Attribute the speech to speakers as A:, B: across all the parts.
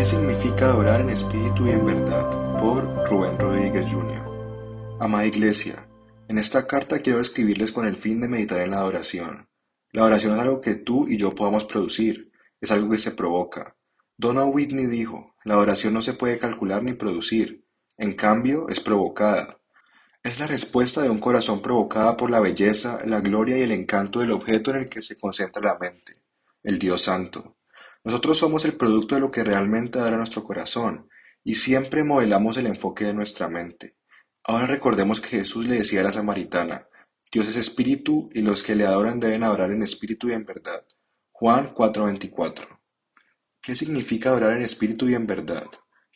A: ¿Qué significa adorar en espíritu y en verdad? Por Rubén Rodríguez Jr. Amada Iglesia, en esta carta quiero escribirles con el fin de meditar en la adoración. La adoración es algo que tú y yo podamos producir, es algo que se provoca. Donald Whitney dijo, la adoración no se puede calcular ni producir, en cambio es provocada. Es la respuesta de un corazón provocada por la belleza, la gloria y el encanto del objeto en el que se concentra la mente, el Dios Santo. Nosotros somos el producto de lo que realmente adora nuestro corazón, y siempre modelamos el enfoque de nuestra mente. Ahora recordemos que Jesús le decía a la samaritana, Dios es espíritu y los que le adoran deben adorar en espíritu y en verdad. Juan 4:24. ¿Qué significa adorar en espíritu y en verdad?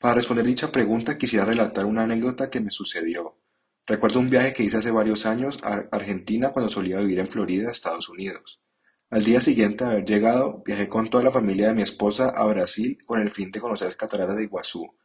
A: Para responder dicha pregunta quisiera relatar una anécdota que me sucedió. Recuerdo un viaje que hice hace varios años a Argentina cuando solía vivir en Florida, Estados Unidos. Al día siguiente de haber llegado, viajé con toda la familia de mi esposa a Brasil con el fin de conocer las cataratas de Iguazú,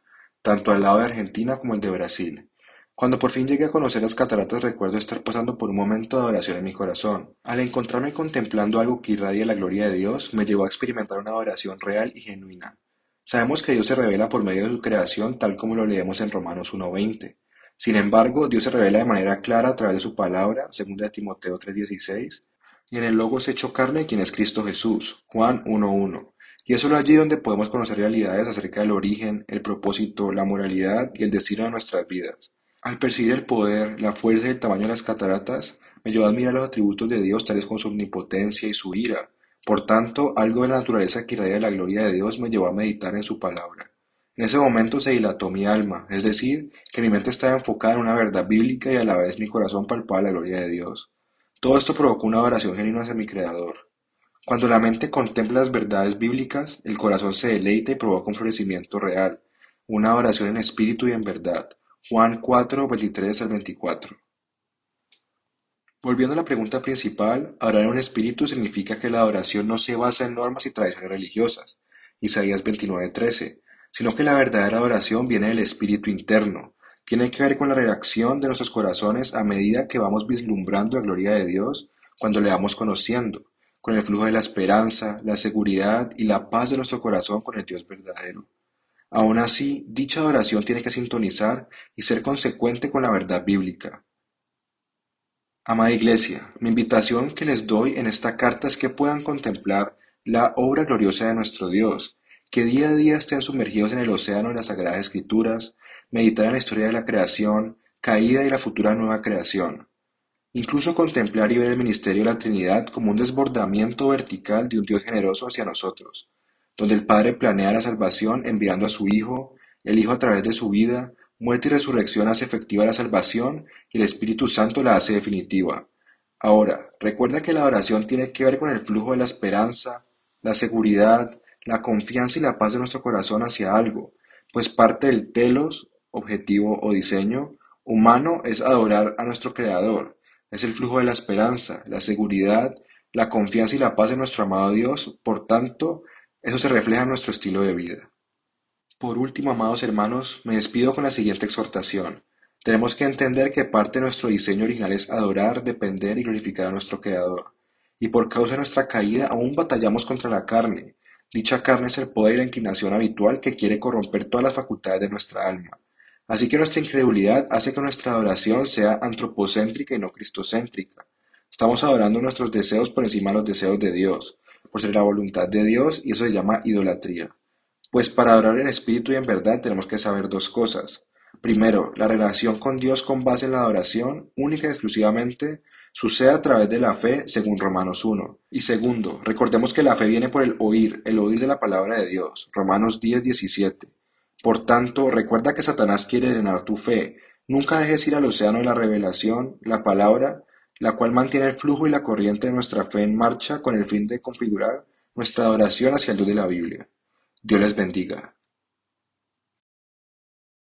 A: tanto al lado de Argentina como el de Brasil. Cuando por fin llegué a conocer las cataratas recuerdo estar pasando por un momento de adoración en mi corazón. Al encontrarme contemplando algo que irradia la gloria de Dios, me llevó a experimentar una adoración real y genuina. Sabemos que Dios se revela por medio de su creación tal como lo leemos en Romanos 1.20. Sin embargo, Dios se revela de manera clara a través de su palabra, según Timoteo 3.16, y en el Logos hecho carne, quien es Cristo Jesús, Juan 1.1. Y es solo allí donde podemos conocer realidades acerca del origen, el propósito, la moralidad y el destino de nuestras vidas. Al percibir el poder, la fuerza y el tamaño de las cataratas, me llevó a admirar los atributos de Dios tales como su omnipotencia y su ira. Por tanto, algo de la naturaleza que irradia la gloria de Dios me llevó a meditar en su palabra. En ese momento se dilató mi alma, es decir, que mi mente estaba enfocada en una verdad bíblica y a la vez mi corazón palpaba la gloria de Dios. Todo esto provocó una adoración genuina hacia mi Creador. Cuando la mente contempla las verdades bíblicas, el corazón se deleita y provoca un florecimiento real, una adoración en espíritu y en verdad. Juan 4, 23 al 24. Volviendo a la pregunta principal, adorar en un espíritu significa que la adoración no se basa en normas y tradiciones religiosas, Isaías 29, 13, sino que la verdadera adoración viene del espíritu interno, tiene que ver con la reacción de nuestros corazones a medida que vamos vislumbrando la gloria de Dios cuando le vamos conociendo, con el flujo de la esperanza, la seguridad y la paz de nuestro corazón con el Dios verdadero. Aún así, dicha adoración tiene que sintonizar y ser consecuente con la verdad bíblica. Amada Iglesia, mi invitación que les doy en esta carta es que puedan contemplar la obra gloriosa de nuestro Dios, que día a día estén sumergidos en el océano de las Sagradas Escrituras, meditar en la historia de la creación, caída y la futura nueva creación. Incluso contemplar y ver el ministerio de la Trinidad como un desbordamiento vertical de un Dios generoso hacia nosotros, donde el Padre planea la salvación enviando a su Hijo, el Hijo a través de su vida, muerte y resurrección hace efectiva la salvación y el Espíritu Santo la hace definitiva. Ahora, recuerda que la oración tiene que ver con el flujo de la esperanza, la seguridad, la confianza y la paz de nuestro corazón hacia algo, pues parte del telos objetivo o diseño humano es adorar a nuestro Creador, es el flujo de la esperanza, la seguridad, la confianza y la paz de nuestro amado Dios, por tanto, eso se refleja en nuestro estilo de vida. Por último, amados hermanos, me despido con la siguiente exhortación. Tenemos que entender que parte de nuestro diseño original es adorar, depender y glorificar a nuestro Creador. Y por causa de nuestra caída aún batallamos contra la carne. Dicha carne es el poder y la inclinación habitual que quiere corromper todas las facultades de nuestra alma. Así que nuestra incredulidad hace que nuestra adoración sea antropocéntrica y no cristocéntrica. Estamos adorando nuestros deseos por encima de los deseos de Dios, por ser la voluntad de Dios, y eso se llama idolatría. Pues para adorar en espíritu y en verdad tenemos que saber dos cosas. Primero, la relación con Dios con base en la adoración, única y exclusivamente, sucede a través de la fe, según Romanos 1. Y segundo, recordemos que la fe viene por el oír, el oír de la palabra de Dios, Romanos 10, 17. Por tanto, recuerda que Satanás quiere drenar tu fe. Nunca dejes ir al océano de la revelación, la palabra, la cual mantiene el flujo y la corriente de nuestra fe en marcha con el fin de configurar nuestra adoración hacia el Dios de la Biblia. Dios les bendiga.